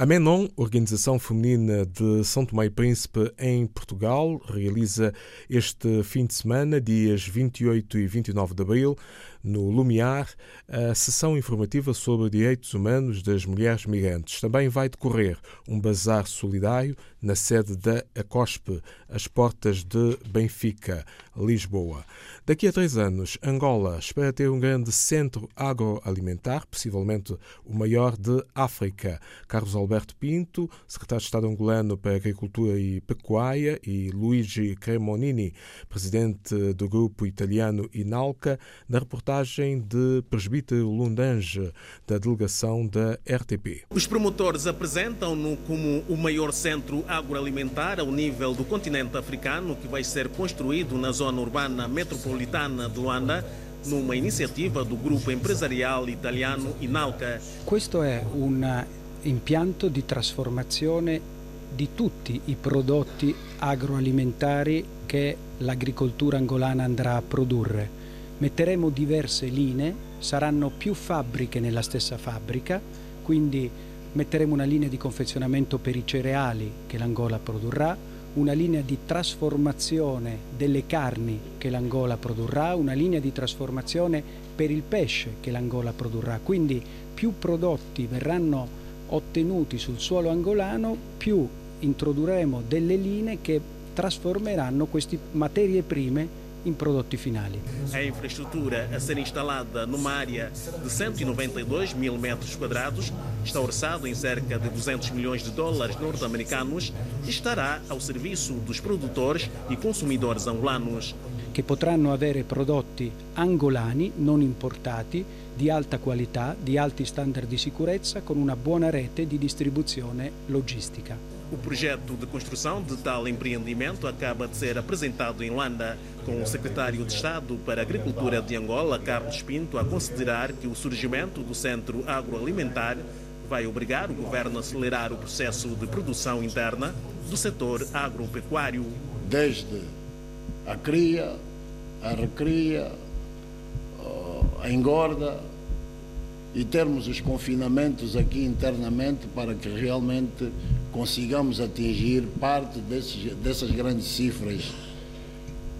A Menon, Organização Feminina de São Tomé e Príncipe em Portugal, realiza este fim de semana, dias 28 e 29 de abril, no Lumiar, a sessão informativa sobre direitos humanos das mulheres migrantes. Também vai decorrer um bazar solidário na sede da ACOSP, às portas de Benfica, Lisboa. Daqui a três anos, Angola espera ter um grande centro agroalimentar, possivelmente o maior de África. Carlos Alberto Pinto, secretário de Estado angolano para Agricultura e Pecuária, e Luigi Cremonini, presidente do grupo italiano Inalca, na reportagem de Presbítero Lundange, da delegação da RTP. Os promotores apresentam-no como o maior centro agroalimentar ao nível do continente africano que vai ser construído na zona urbana metropolitana de Luanda numa iniziativa do gruppo empresariale italiano Inalca. Questo è un impianto di trasformazione di tutti i prodotti agroalimentari che l'agricoltura angolana andrà a produrre. Metteremo diverse linee, saranno più fabbriche nella stessa fabbrica, quindi metteremo una linea di confezionamento per i cereali che l'Angola produrrà, una linea di trasformazione delle carni che l'Angola produrrà, una linea di trasformazione per il pesce che l'Angola produrrà. Quindi più prodotti verranno ottenuti sul suolo angolano, più introdurremo delle linee che trasformeranno queste materie prime em produtos finais. A infraestrutura a ser instalada numa área de 192 mil metros quadrados está orçado em cerca de 200 milhões de dólares norte-americanos e estará ao serviço dos produtores e consumidores angolanos. Che potranno avere prodotti angolani, non importati, di alta qualità, di alti standard di sicurezza, con una buona rete di distribuzione logistica. O projeto de construção de tal empreendimento acaba de ser apresentado em Luanda, com o secretário de Estado para a Agricultura de Angola, Carlos Pinto, a considerar que o surgimento do centro agroalimentar vai obrigar o governo a acelerar o processo de produção interna do setor agropecuário. Desde a cria, a recria, a engorda e termos os confinamentos aqui internamente para que realmente consigamos atingir parte desses, dessas grandes cifras,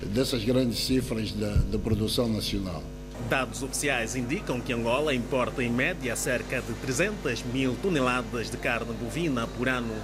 dessas grandes cifras da, da produção nacional. Dados oficiais indicam que Angola importa em média cerca de 300 mil toneladas de carne bovina por ano.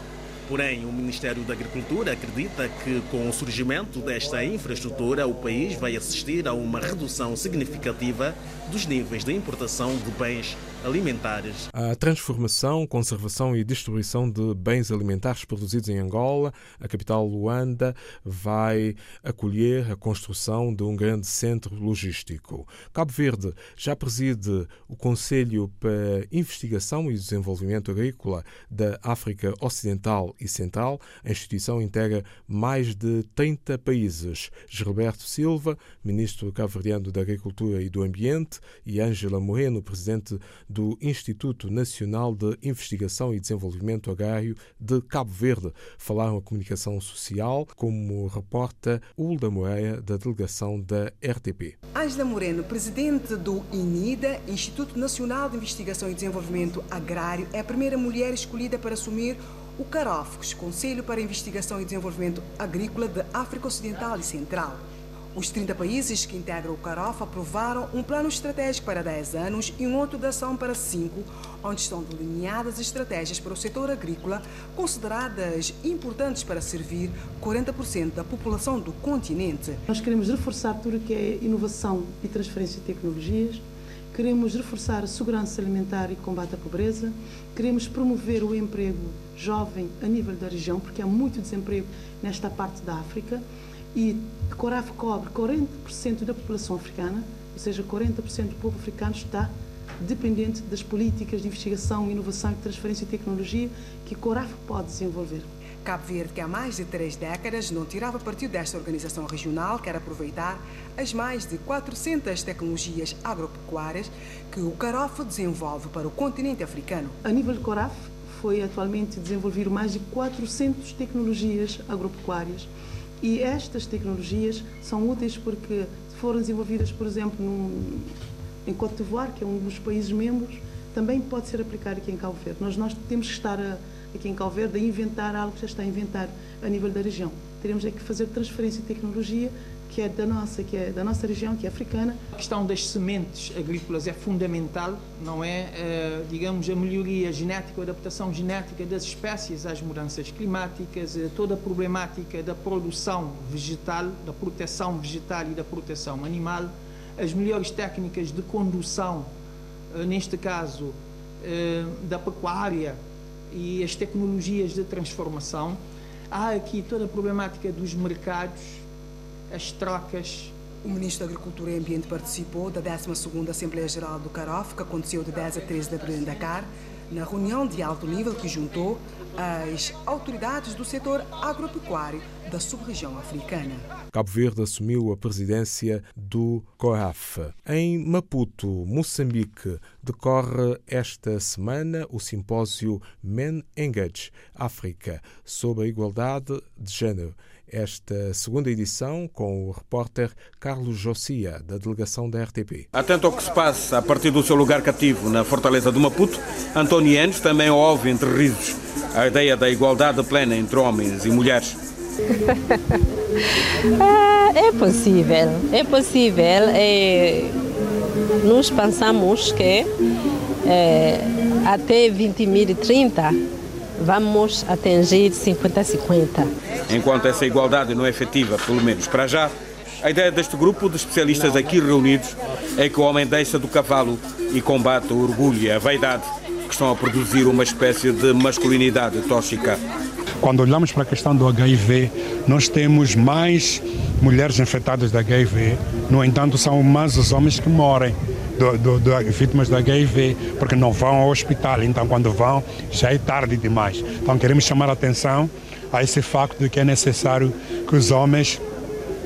Porém, o Ministério da Agricultura acredita que, com o surgimento desta infraestrutura, o país vai assistir a uma redução significativa dos níveis de importação de bens alimentares. A transformação, conservação e distribuição de bens alimentares produzidos em Angola, a capital Luanda, vai acolher a construção de um grande centro logístico. Cabo Verde já preside o Conselho para Investigação e Desenvolvimento Agrícola da África Ocidental e Central. A instituição integra mais de 30 países. Gilberto Silva, ministro cabo-verdiano da Agricultura e do Ambiente, e Ângela Moreno, presidente do Instituto Nacional de Investigação e Desenvolvimento Agrário de Cabo Verde. Falaram a comunicação social, como reporta Hulda Moreira, da delegação da RTP. Ângela Moreno, presidente do INIDA, Instituto Nacional de Investigação e Desenvolvimento Agrário, é a primeira mulher escolhida para assumir o CAROFCS, Conselho para Investigação e Desenvolvimento Agrícola de África Ocidental e Central. Os 30 países que integram o CAROF aprovaram um plano estratégico para 10 anos e um outro de ação para 5, onde estão delineadas estratégias para o setor agrícola, consideradas importantes para servir 40% da população do continente. Nós queremos reforçar tudo o que é inovação e transferência de tecnologias, queremos reforçar a segurança alimentar e combate à pobreza, queremos promover o emprego jovem a nível da região, porque há muito desemprego nesta parte da África e Coraf cobre 40% da população africana, ou seja, 40% do povo africano está dependente das políticas de investigação, inovação e transferência de tecnologia que Coraf pode desenvolver. Cabo Verde, que há mais de três décadas não tirava partido desta organização regional, quer aproveitar as mais de 400 tecnologias agropecuárias que o CAROF desenvolve para o continente africano. A nível de CORAF, foi atualmente desenvolver mais de 400 tecnologias agropecuárias e estas tecnologias são úteis porque foram desenvolvidas, por exemplo, num, em Côte d'Ivoire, que é um dos países membros, também pode ser aplicado aqui em Cabo Verde. Nós, nós temos que estar a, aqui em Calverde a inventar algo que já está a inventar a nível da região. Teremos é que fazer transferência de tecnologia que é da nossa, que é da nossa região, que é africana. A questão das sementes agrícolas é fundamental, não é, eh, digamos, a melhoria genética, a adaptação genética das espécies às mudanças climáticas, eh, toda a problemática da produção vegetal, da proteção vegetal e da proteção animal, as melhores técnicas de condução, neste caso, da pecuária e as tecnologias de transformação. Há aqui toda a problemática dos mercados, as trocas. O Ministro da Agricultura e Ambiente participou da 12ª Assembleia Geral do CAROF, que aconteceu de 10 a 13 de abril em Dakar, na reunião de alto nível que juntou as autoridades do setor agropecuário da sub-região africana. Cabo Verde assumiu a presidência do COAF. Em Maputo, Moçambique, decorre esta semana o simpósio Men Engage África sobre a igualdade de género esta segunda edição com o repórter Carlos Jossia, da delegação da RTP. Atento ao que se passa a partir do seu lugar cativo na Fortaleza do Maputo, António Enes também ouve entre risos a ideia da igualdade plena entre homens e mulheres. Ah, é possível, é possível. É, nós pensamos que é, até 2030 vamos atingir 50-50. Enquanto essa igualdade não é efetiva, pelo menos para já, a ideia deste grupo de especialistas aqui reunidos é que o homem deixa do cavalo e combate o orgulho e a vaidade que estão a produzir uma espécie de masculinidade tóxica. Quando olhamos para a questão do HIV, nós temos mais mulheres infectadas de HIV, no entanto, são mais os homens que morrem. Do, do, do, vítimas do HIV, porque não vão ao hospital, então quando vão já é tarde demais. Então queremos chamar a atenção a esse facto de que é necessário que os homens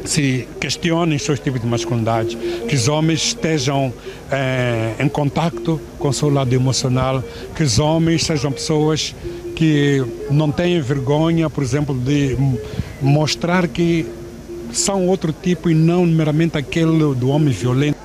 se questionem seus tipos de masculinidade, que os homens estejam eh, em contato com o seu lado emocional, que os homens sejam pessoas que não têm vergonha, por exemplo, de mostrar que são outro tipo e não meramente aquele do homem violento.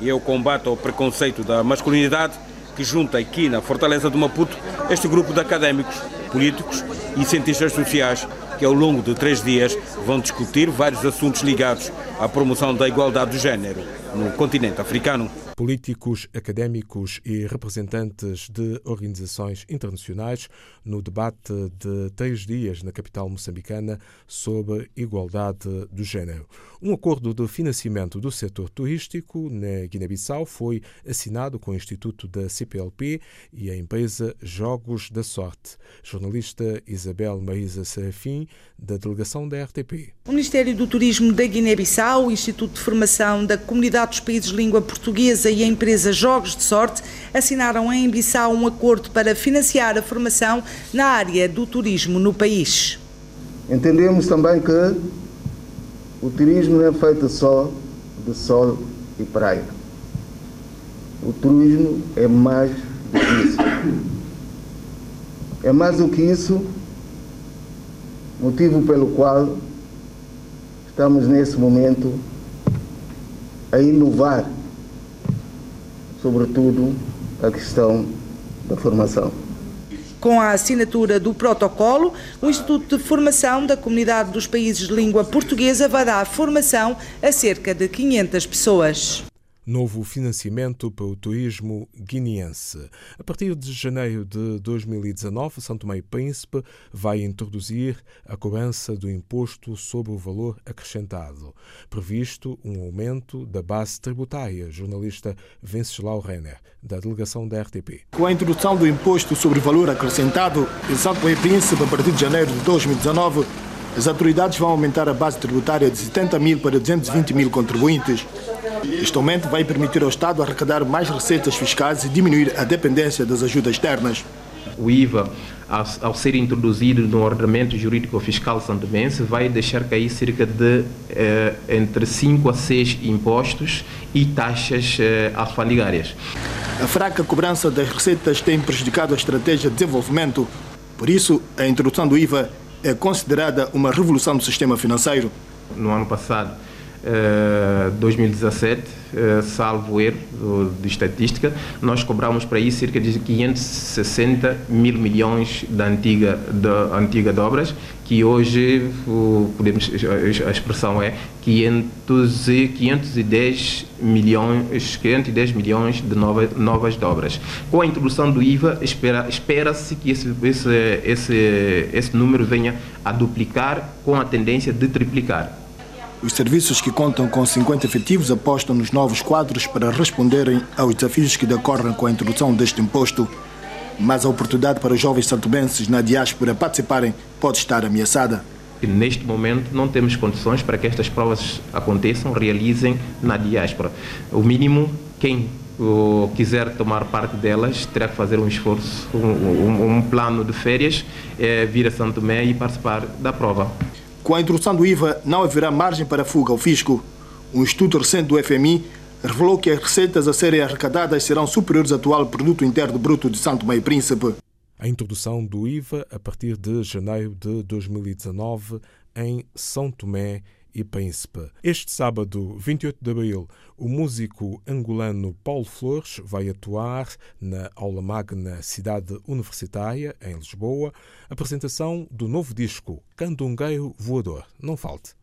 E é o combate ao preconceito da masculinidade que junta aqui na Fortaleza do Maputo este grupo de académicos, políticos e cientistas sociais que ao longo de três dias vão discutir vários assuntos ligados à promoção da igualdade de género no continente africano políticos, académicos e representantes de organizações internacionais no debate de três dias na capital moçambicana sobre igualdade do género. Um acordo de financiamento do setor turístico na Guiné-Bissau foi assinado com o Instituto da CPLP e a empresa Jogos da Sorte. Jornalista Isabel Marisa Serafim, da delegação da RTP. O Ministério do Turismo da Guiné-Bissau, o Instituto de Formação da Comunidade dos Países de Língua Portuguesa e a empresa Jogos de Sorte assinaram em Bissau um acordo para financiar a formação na área do turismo no país. Entendemos também que o turismo não é feito só de sol e praia. O turismo é mais do que isso. É mais do que isso motivo pelo qual estamos nesse momento a inovar, sobretudo, a questão da formação. Com a assinatura do protocolo, o Instituto de Formação da Comunidade dos Países de Língua Portuguesa vai dar formação a cerca de 500 pessoas novo financiamento para o turismo guineense. A partir de janeiro de 2019, Santo e Príncipe vai introduzir a cobrança do imposto sobre o valor acrescentado. Previsto um aumento da base tributária. Jornalista Venceslau Renner, da delegação da RTP. Com a introdução do imposto sobre o valor acrescentado em Santo e Príncipe a partir de janeiro de 2019, as autoridades vão aumentar a base tributária de 70 mil para 220 mil contribuintes. Este aumento vai permitir ao Estado arrecadar mais receitas fiscais e diminuir a dependência das ajudas externas. O IVA, ao, ser introduzido no ordenamento jurídico fiscal santomense, vai deixar cair cerca de eh, entre 5 a 6 impostos e taxas eh, alfandegárias. A fraca cobrança das receitas tem prejudicado a estratégia de desenvolvimento. Por isso, a introdução do IVA é considerada uma revolução do sistema financeiro. No ano passado, 2017, uh, salvo erro de estatística, nós cobramos para isso cerca de 560 mil milhões da antiga, da antiga de obras, que hoje podemos, a expressão é 500, 510 milhões, 510 milhões de novas, novas dobras. Com a introdução do IVA, espera-se espera que esse, esse, esse, esse número venha a duplicar com a tendência de triplicar. Os serviços que contam com 50 efetivos apostam nos novos quadros para responderem aos desafios que decorrem com a introdução deste imposto. Mas a oportunidade para os jovens santobenses na diáspora participarem pode estar ameaçada. Neste momento não temos condições para que estas provas aconteçam, realizem na diáspora. O mínimo, quem quiser tomar parte delas terá que fazer um esforço, um, um, um plano de férias, é, vir a Santo Tomé e participar da prova. Com a introdução do IVA, não haverá margem para fuga ao fisco. Um estudo recente do FMI revelou que as receitas a serem arrecadadas serão superiores ao atual produto interno bruto de Santo Meio Príncipe. A introdução do IVA a partir de janeiro de 2019 em São Tomé e Príncipe. Este sábado, 28 de abril, o músico angolano Paulo Flores vai atuar na Aula Magna Cidade Universitária, em Lisboa, apresentação do novo disco Candungueiro Voador. Não falte.